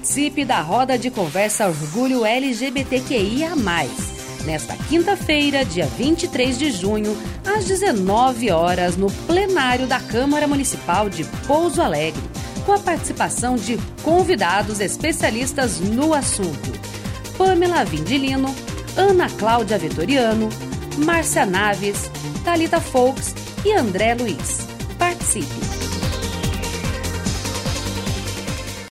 Participe da roda de conversa Orgulho LGBTQIA. Nesta quinta-feira, dia 23 de junho, às 19 horas, no plenário da Câmara Municipal de Pouso Alegre, com a participação de convidados especialistas no assunto: Pamela Vindilino, Ana Cláudia Vitoriano, Márcia Naves, Talita Folks e André Luiz. Participe!